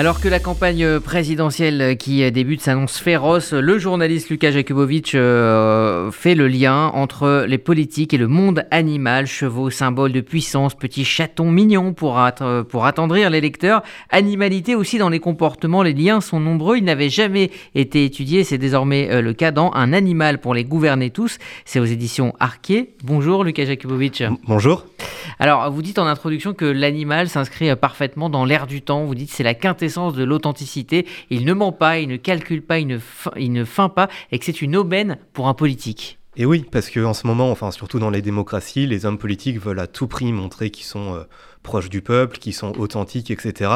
Alors que la campagne présidentielle qui débute s'annonce féroce, le journaliste Lucas Jakubovic euh, fait le lien entre les politiques et le monde animal, chevaux, symbole de puissance, petits chatons mignons pour, pour attendrir les lecteurs, animalité aussi dans les comportements, les liens sont nombreux, ils n'avaient jamais été étudiés, c'est désormais euh, le cas dans Un animal pour les gouverner tous, c'est aux éditions Arquet. Bonjour Lucas Jakubovic. Bonjour. Alors vous dites en introduction que l'animal s'inscrit parfaitement dans l'air du temps, vous dites c'est la quintessence de l'authenticité. Il ne ment pas, il ne calcule pas, il ne, il ne feint pas, et que c'est une aubaine pour un politique. Et oui, parce qu'en ce moment, enfin surtout dans les démocraties, les hommes politiques veulent à tout prix montrer qu'ils sont euh, proches du peuple, qu'ils sont authentiques, etc.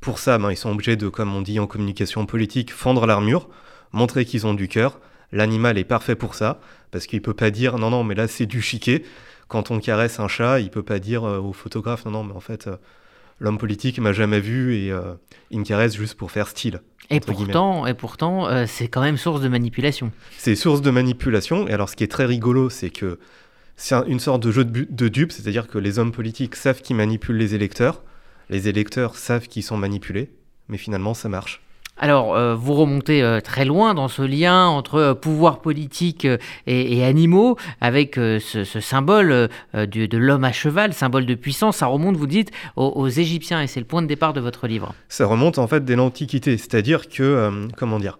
Pour ça, ben, ils sont obligés de, comme on dit en communication politique, fendre l'armure, montrer qu'ils ont du cœur. L'animal est parfait pour ça, parce qu'il peut pas dire non, non, mais là c'est du chiquet. Quand on caresse un chat, il peut pas dire euh, au photographe non, non, mais en fait, euh, l'homme politique m'a jamais vu et euh, il me caresse juste pour faire style. Et pourtant, et pourtant euh, c'est quand même source de manipulation. C'est source de manipulation. Et alors, ce qui est très rigolo, c'est que c'est une sorte de jeu de, de dupe, c'est-à-dire que les hommes politiques savent qu'ils manipulent les électeurs, les électeurs savent qu'ils sont manipulés, mais finalement, ça marche. Alors, euh, vous remontez euh, très loin dans ce lien entre euh, pouvoir politique et, animaux, avec ce, symbole de, l'homme à cheval, symbole de puissance. Ça remonte, vous dites, aux, Égyptiens, et c'est le point de départ de votre livre. Ça remonte en fait dès l'Antiquité, c'est-à-dire que, comment dire,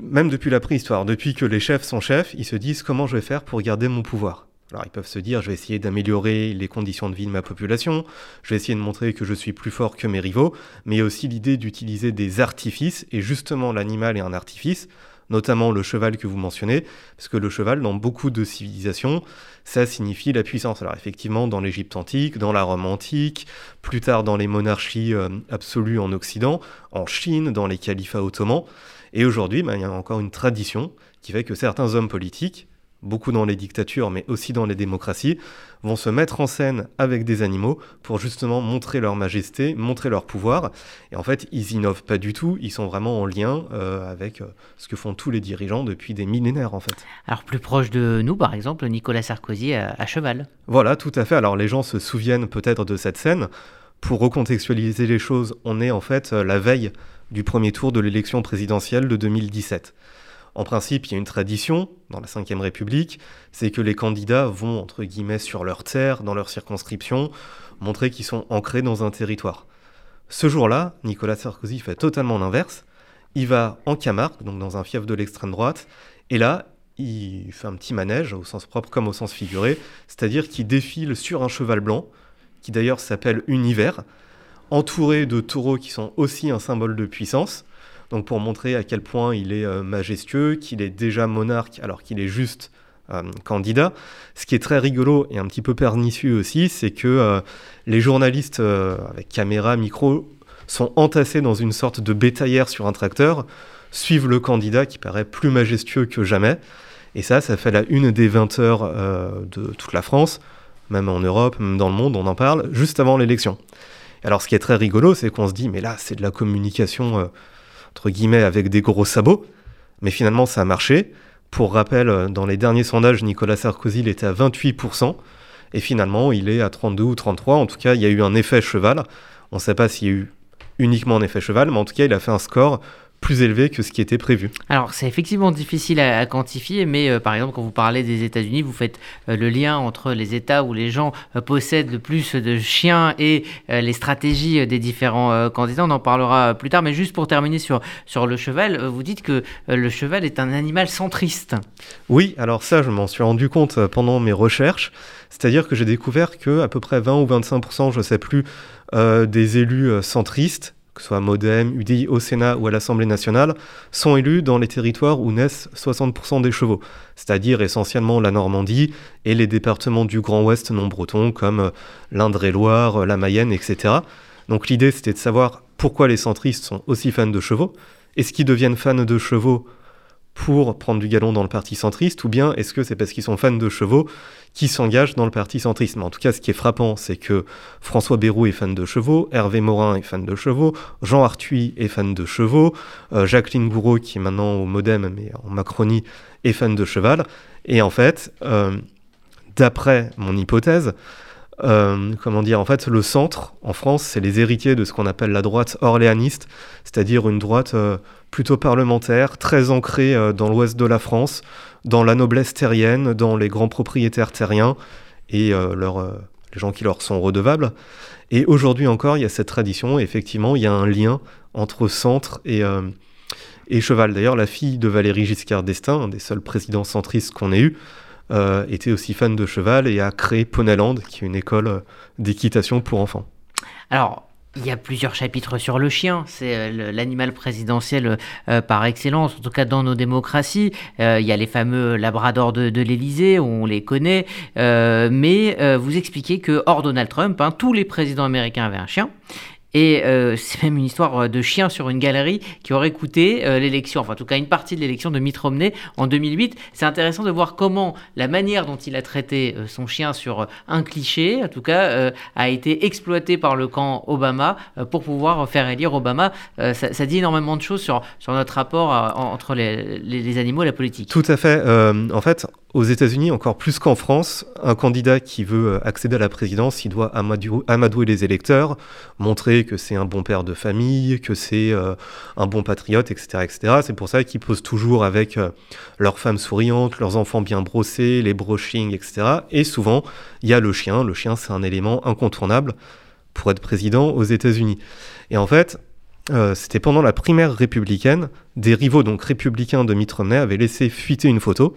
même depuis la préhistoire, depuis que les chefs sont chefs, ils se disent comment je vais faire pour garder mon pouvoir? Alors ils peuvent se dire, je vais essayer d'améliorer les conditions de vie de ma population, je vais essayer de montrer que je suis plus fort que mes rivaux, mais aussi l'idée d'utiliser des artifices, et justement l'animal est un artifice, notamment le cheval que vous mentionnez, parce que le cheval, dans beaucoup de civilisations, ça signifie la puissance. Alors effectivement, dans l'Égypte antique, dans la Rome antique, plus tard dans les monarchies euh, absolues en Occident, en Chine, dans les califats ottomans, et aujourd'hui, ben, il y a encore une tradition qui fait que certains hommes politiques, beaucoup dans les dictatures, mais aussi dans les démocraties, vont se mettre en scène avec des animaux pour justement montrer leur majesté, montrer leur pouvoir. Et en fait, ils innovent pas du tout, ils sont vraiment en lien euh, avec euh, ce que font tous les dirigeants depuis des millénaires en fait. Alors plus proche de nous, par exemple, Nicolas Sarkozy à, cheval. Voilà, tout à fait. Alors les gens se souviennent peut-être de cette scène. Pour recontextualiser les choses, on est en fait euh, la veille du premier tour de l'élection présidentielle de 2017. En principe, il y a une tradition dans la Ve République, c'est que les candidats vont, entre guillemets, sur leur terre, dans leur circonscription, montrer qu'ils sont ancrés dans un territoire. Ce jour-là, Nicolas Sarkozy fait totalement l'inverse. Il va en Camargue, donc dans un fief de l'extrême droite, et là, il fait un petit manège, au sens propre comme au sens figuré, c'est-à-dire qu'il défile sur un cheval blanc, qui d'ailleurs s'appelle Univers, entouré de taureaux qui sont aussi un symbole de puissance, donc pour montrer à quel point il est euh, majestueux, qu'il est déjà monarque alors qu'il est juste euh, candidat. Ce qui est très rigolo et un petit peu pernicieux aussi, c'est que euh, les journalistes avec caméra, micro, sont entassés dans une sorte de bétaillère sur un tracteur, suivent le candidat qui paraît plus majestueux que jamais. Et ça, ça fait la une des 20 heures de toute la France, même en Europe, même dans le monde, on en parle, juste avant l'élection. Alors ce qui est très rigolo, c'est qu'on se dit, mais là, c'est de la communication entre guillemets, avec des gros sabots. Mais finalement, ça a marché. Pour rappel, dans les derniers sondages, Nicolas Sarkozy, il était à 28%. Et finalement, il est à 32 ou 33. En tout cas, il y a eu un effet cheval. On ne sait pas s'il y a eu uniquement un effet cheval, mais en tout cas, il a fait un score plus élevé que ce qui était prévu. Alors c'est effectivement difficile à, quantifier, mais euh, par exemple quand vous parlez des États-Unis, vous faites euh, le lien entre les États où les gens euh, possèdent le plus de chiens et les stratégies des différents candidats. On en parlera plus tard, mais juste pour terminer sur, sur le cheval, vous dites que le cheval est un animal centriste. Oui, alors ça je m'en suis rendu compte pendant mes recherches, c'est-à-dire que j'ai découvert que à peu près 20 ou 25%, je ne sais plus, des élus centristes que ce soit Modem, UDI au Sénat ou à l'Assemblée nationale, sont élus dans les territoires où naissent 60% des chevaux, c'est-à-dire essentiellement la Normandie et les départements du Grand Ouest non breton comme euh, l'Indre-et-Loire, euh, la Mayenne, etc. Donc l'idée c'était de savoir pourquoi les centristes sont aussi fans de chevaux. Est-ce qu'ils deviennent fans de chevaux pour prendre du galon dans le parti centriste, ou bien est-ce que c'est parce qu'ils sont fans de chevaux qui s'engagent dans le parti centriste Mais en tout cas, ce qui est frappant, c'est que François Bayrou est fan de chevaux, Hervé Morin est fan de chevaux, Jean Arthuis est fan de chevaux, euh, Jacqueline Gouraud, qui est maintenant au Modem, mais en Macronie, est fan de cheval. Et en fait, euh, d'après mon hypothèse, euh, comment dire, en fait, le centre, en France, c'est les héritiers de ce qu'on appelle la droite orléaniste, c'est-à-dire une droite euh, plutôt parlementaire, très ancrée euh, dans l'ouest de la France, dans la noblesse terrienne, dans les grands propriétaires terriens et les gens qui leur sont redevables. Et aujourd'hui encore, il y a cette tradition, et effectivement, il y a un lien entre centre et, et cheval. D'ailleurs, la fille de Valéry Giscard d'Estaing, un des seuls présidents centristes qu'on ait eu, euh, était aussi fan de cheval et a créé Poneyland, qui est une école euh, d'équitation pour enfants. Alors, il y a plusieurs chapitres sur le chien, c'est euh, l'animal présidentiel par excellence, en tout cas dans nos démocraties. il y a les fameux labradors de, de l'Élysée, on les connaît, mais vous expliquez que hors Donald Trump, hein, tous les présidents américains avaient un chien, et euh, c'est même une histoire euh, de chien sur une galerie qui aurait coûté euh, l'élection, enfin en tout cas une partie de l'élection de Mitt Romney en 2008. C'est intéressant de voir comment la manière dont il a traité son chien sur un cliché, en tout cas, a été exploitée par le camp Obama pour pouvoir faire élire Obama. Ça, dit énormément de choses sur, notre rapport entre les, animaux et la politique. Tout à fait. en fait, aux États-Unis, encore plus qu'en France, un candidat qui veut accéder à la présidence, il doit amadouer les électeurs, montrer que c'est un bon père de famille, que c'est euh, un bon patriote, etc. etc. C'est pour ça qu'ils posent toujours avec euh, leurs femmes souriantes, leurs enfants bien brossés, les brushings, etc. Et souvent, il y a le chien. Le chien, c'est un élément incontournable pour être président aux États-Unis. Et en fait, c'était pendant la primaire républicaine, des rivaux donc républicains de Mitt Romney avaient laissé fuiter une photo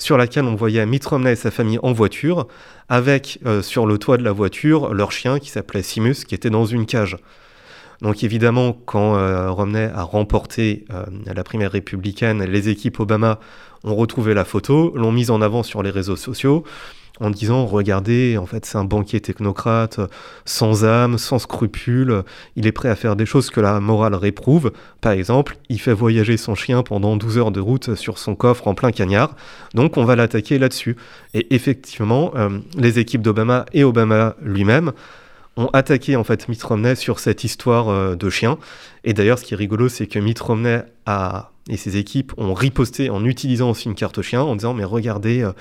sur laquelle on voyait Mitt Romney et sa famille en voiture, avec euh, sur le toit de la voiture leur chien qui s'appelait Simus, qui était dans une cage. Donc évidemment, quand euh, Romney a remporté euh, la primaire républicaine, les équipes Obama ont retrouvé la photo, l'ont mise en avant sur les réseaux sociaux, en disant regardez, en fait, c'est un banquier technocrate, sans âme, sans scrupules, il est prêt à faire des choses que la morale réprouve. Par exemple, il fait voyager son chien pendant 12 heures de route sur son coffre en plein cagnard. Donc on va l'attaquer là-dessus. Et effectivement, euh, les équipes d'Obama et Obama lui-même ont attaqué en fait Mitt Romney sur cette histoire euh, de chien. Et d'ailleurs, ce qui est rigolo, c'est que Mitt Romney a, et ses équipes ont riposté en utilisant aussi une carte chien en disant mais regardez. Euh,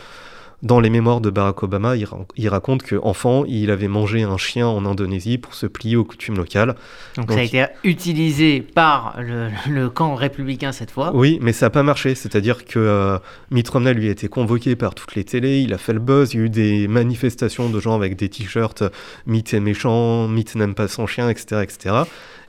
dans les mémoires de Barack Obama, il, raconte qu'enfant, il avait mangé un chien en Indonésie pour se plier aux coutumes locales. Donc, ça a été utilisé par le, camp républicain cette fois Oui, mais ça n'a pas marché. C'est-à-dire que euh, Mitt Romney lui a été convoqué par toutes les télés, il a fait le buzz, il y a eu des manifestations de gens avec des t-shirts Mitt est méchant, Mitt n'aime pas son chien, etc., etc.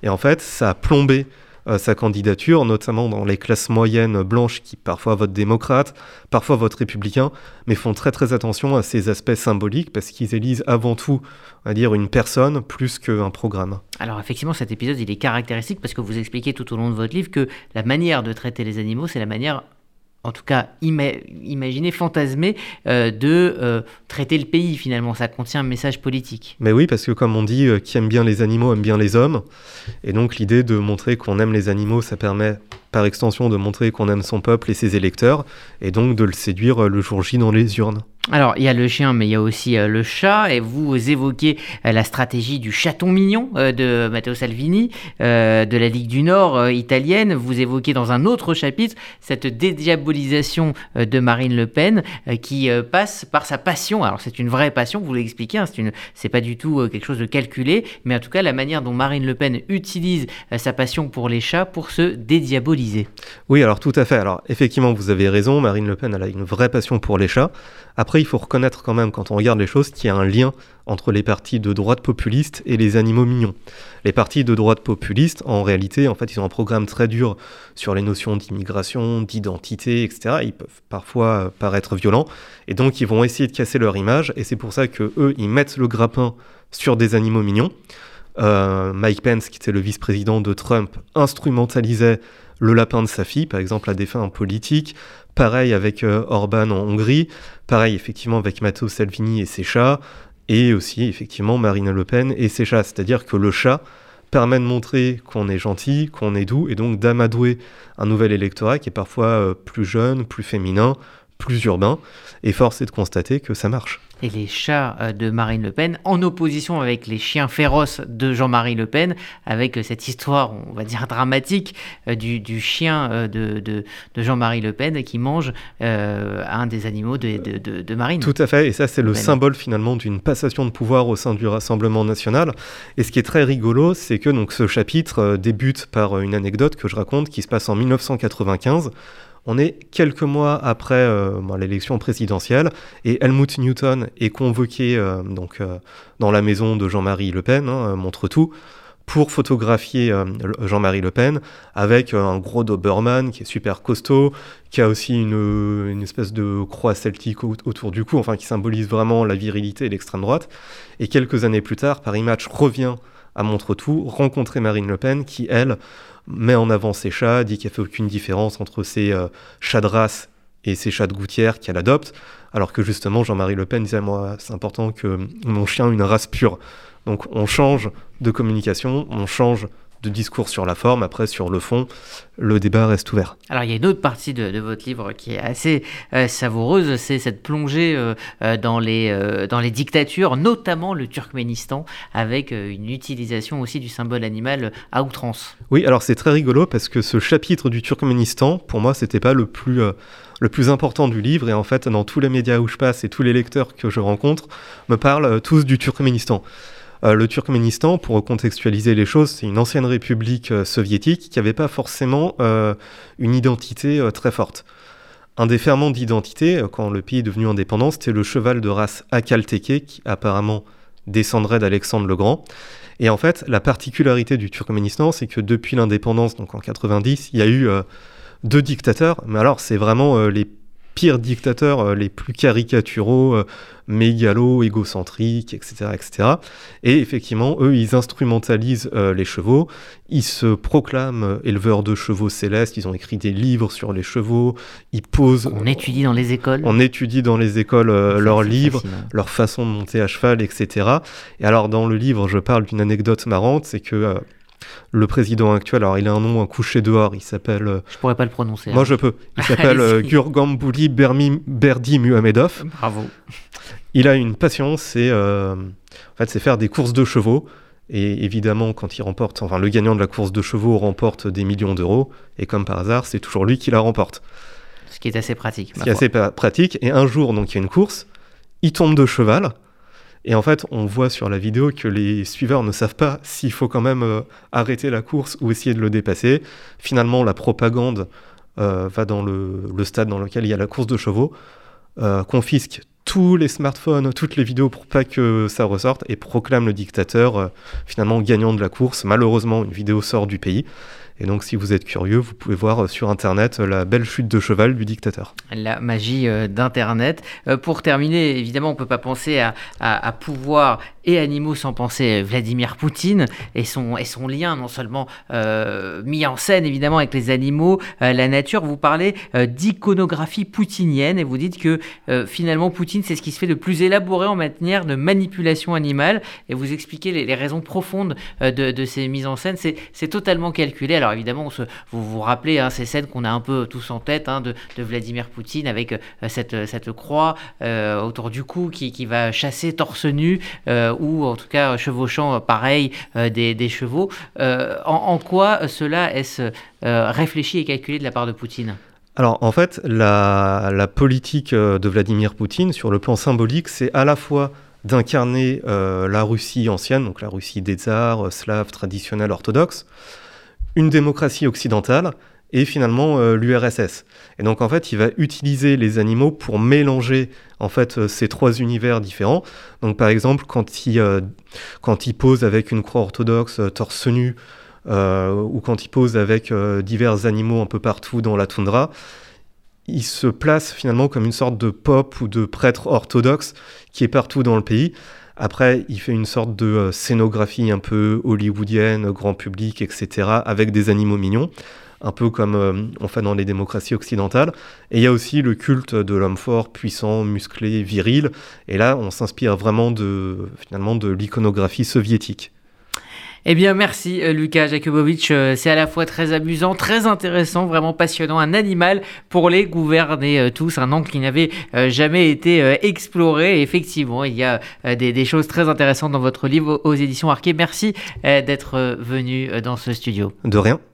Et en fait, ça a plombé euh, sa candidature, notamment dans les classes moyennes blanches qui parfois votent démocrate, parfois votent républicain, mais font très très attention à ces aspects symboliques parce qu'ils élisent avant tout, on dire, une personne plus qu'un programme. Alors effectivement, cet épisode, il est caractéristique parce que vous expliquez tout au long de votre livre que la manière de traiter les animaux, c'est la manière en tout cas imaginer, fantasmer euh, de euh, traiter le pays finalement. Ça contient un message politique. Mais oui, parce que comme on dit, euh, qui aime bien les animaux aime bien les hommes. Et donc l'idée de montrer qu'on aime les animaux, ça permet par extension de montrer qu'on aime son peuple et ses électeurs, et donc de le séduire le jour J dans les urnes. Alors, il y a le chien, mais il y a aussi euh, le chat, et vous évoquez euh, la stratégie du chaton mignon euh, de Matteo Salvini, de la Ligue du Nord italienne. Vous évoquez dans un autre chapitre cette dédiabolisation de Marine Le Pen qui passe par sa passion. Alors, c'est une vraie passion, vous l'expliquez, hein, c'est, une, c'est pas du tout quelque chose de calculé, mais en tout cas, la manière dont Marine Le Pen utilise sa passion pour les chats pour se dédiaboliser. Oui, alors tout à fait. Alors, effectivement, vous avez raison, Marine Le Pen, elle a une vraie passion pour les chats. Après, il faut reconnaître quand même, quand on regarde les choses, qu'il y a un lien entre les partis de droite populiste et les animaux mignons. Les partis de droite populiste, en réalité, en fait, ils ont un programme très dur sur les notions d'immigration, d'identité, etc. Ils peuvent parfois euh, paraître violents, et donc ils vont essayer de casser leur image, et c'est pour ça que eux, ils mettent le grappin sur des animaux mignons. Euh, Mike Pence, qui était le vice-président de Trump, instrumentalisait le lapin de sa fille, par exemple, à des fins politiques. Pareil avec euh, Orban en Hongrie. Pareil, effectivement, avec Matteo Salvini et ses chats. Et aussi, effectivement, Marine Le Pen et ses chats. C'est-à-dire que le chat permet de montrer qu'on est gentil, qu'on est doux, et donc d'amadouer un nouvel électorat qui est parfois euh, plus jeune, plus féminin, plus urbain. Et force est de constater que ça marche. Et les chats euh, de Marine Le Pen, en opposition avec les chiens féroces de Jean-Marie Le Pen, avec euh, cette histoire, on va dire, dramatique du, chien de, de, Jean-Marie Le Pen qui mange un des animaux de, de, Marine. Tout à fait, et ça c'est le symbole finalement d'une passation de pouvoir au sein du Rassemblement national. Et ce qui est très rigolo, c'est que donc, ce chapitre débute par une anecdote que je raconte qui se passe en 1995 on est quelques mois après euh, l'élection présidentielle et Helmut Newton est convoqué euh, donc, euh, dans la maison de Jean-Marie Le Pen, hein, montre tout, pour photographier Jean-Marie Le Pen avec un gros Doberman qui est super costaud, qui a aussi une, espèce de croix celtique autour du cou, enfin qui symbolise vraiment la virilité et l'extrême droite. Et quelques années plus tard, Paris Match revient à Montretout rencontrer Marine Le Pen qui, elle, met en avant ses chats, dit a fait aucune différence entre ses euh, chats de race et ses chats de gouttière qu'elle adopte, alors que justement Jean-Marie Le Pen disait moi c'est important que mon chien ait une race pure. Donc on change de communication, on change de discours sur la forme. Après, sur le fond, le débat reste ouvert. Alors, il y a une autre partie de, votre livre qui est assez euh, savoureuse, c'est cette plongée euh, euh, dans, les, dans les dictatures, notamment le Turkménistan, avec une utilisation aussi du symbole animal à outrance. Oui, alors c'est très rigolo parce que ce chapitre du Turkménistan, pour moi, c'était pas le plus le plus important du livre. Et en fait, dans tous les médias où je passe et tous les lecteurs que je rencontre me parlent tous du Turkménistan. Euh, le Turkménistan, pour contextualiser les choses, c'est une ancienne république euh, soviétique qui n'avait pas forcément euh, une identité très forte. Un des ferments d'identité, quand le pays est devenu indépendant, c'était le cheval de race Akalteke, qui apparemment descendrait d'Alexandre le Grand. Et en fait, la particularité du Turkménistan, c'est que depuis l'indépendance, donc en 90, il y a eu deux dictateurs, mais alors c'est vraiment les pires dictateurs euh, les plus caricaturaux, euh, mégalos, égocentriques, etc., etc. Et effectivement, eux, ils instrumentalisent euh, les chevaux, ils se proclament éleveurs de chevaux célestes, ils ont écrit des livres sur les chevaux, ils posent... On étudie dans les écoles. On étudie dans les écoles leurs livres, leur façon de monter à cheval, etc. Et alors, dans le livre, je parle d'une anecdote marrante, c'est que le président actuel, alors il a un nom un couché dehors, il s'appelle... Euh, je pourrais pas le prononcer. Moi hein. je peux. Il s'appelle euh, Gurgambouli Berdi Muhamedov. Bravo. Il a une passion, c'est euh, en fait, c'est faire des courses de chevaux. Et évidemment, quand il remporte, enfin le gagnant de la course de chevaux remporte des millions d'euros. Et comme par hasard, c'est toujours lui qui la remporte. Ce qui est assez pratique. Ce qui est assez pratique. Et un jour, donc il y a une course, il tombe de cheval. Et en fait, on voit sur la vidéo que les suiveurs ne savent pas s'il faut quand même euh, arrêter la course ou essayer de le dépasser. Finalement, la propagande euh, va dans le, stade dans lequel il y a la course de chevaux, euh, confisque tous les smartphones, toutes les vidéos pour pas que ça ressorte et proclame le dictateur finalement gagnant de la course. Malheureusement, une vidéo sort du pays. Et donc, si vous êtes curieux, vous pouvez voir sur Internet la belle chute de cheval du dictateur. La magie d'Internet. pour terminer, évidemment, on ne peut pas penser à, pouvoir et animaux sans penser Vladimir Poutine et son, et son lien non seulement euh, mis en scène évidemment avec les animaux, euh, la nature. Vous parlez euh, d'iconographie poutinienne et vous dites que finalement Poutine c'est ce qui se fait de plus élaboré en matière de manipulation animale et vous expliquez les, raisons profondes de, de, ces mises en scène. C'est totalement calculé. Alors évidemment, vous vous rappelez hein, ces scènes qu'on a un peu tous en tête hein, de, Vladimir Poutine avec cette, cette croix autour du cou qui, va chasser torse nu ou en tout cas chevauchant euh, pareil euh, des, chevaux. Euh, en, quoi cela est-ce réfléchi et calculé de la part de Poutine? Alors en fait, la, politique de Vladimir Poutine sur le plan symbolique, c'est à la fois d'incarner la Russie ancienne, donc la Russie des tsars, slaves, traditionnels, orthodoxes, une démocratie occidentale, et finalement euh, l'URSS. Et donc en fait, il va utiliser les animaux pour mélanger en fait euh, ces trois univers différents. Donc par exemple, quand il, euh, quand il pose avec une croix orthodoxe torse nu, ou quand il pose avec divers animaux un peu partout dans la toundra, il se place finalement comme une sorte de pop ou de prêtre orthodoxe qui est partout dans le pays. Après, il fait une sorte de scénographie un peu hollywoodienne, grand public, etc., avec des animaux mignons un peu comme euh, on fait dans les démocraties occidentales. Et il y a aussi le culte de l'homme fort, puissant, musclé, viril. Et là, on s'inspire vraiment de, finalement de l'iconographie soviétique. Eh bien, merci euh, Lucas Jakubovic. Euh, c'est à la fois très amusant, très intéressant, vraiment passionnant. Un animal pour les gouverner euh, tous, un angle qui n'avait jamais été exploré. effectivement, il y a des, choses très intéressantes dans votre livre aux éditions Arquet. Merci d'être venu dans ce studio. De rien.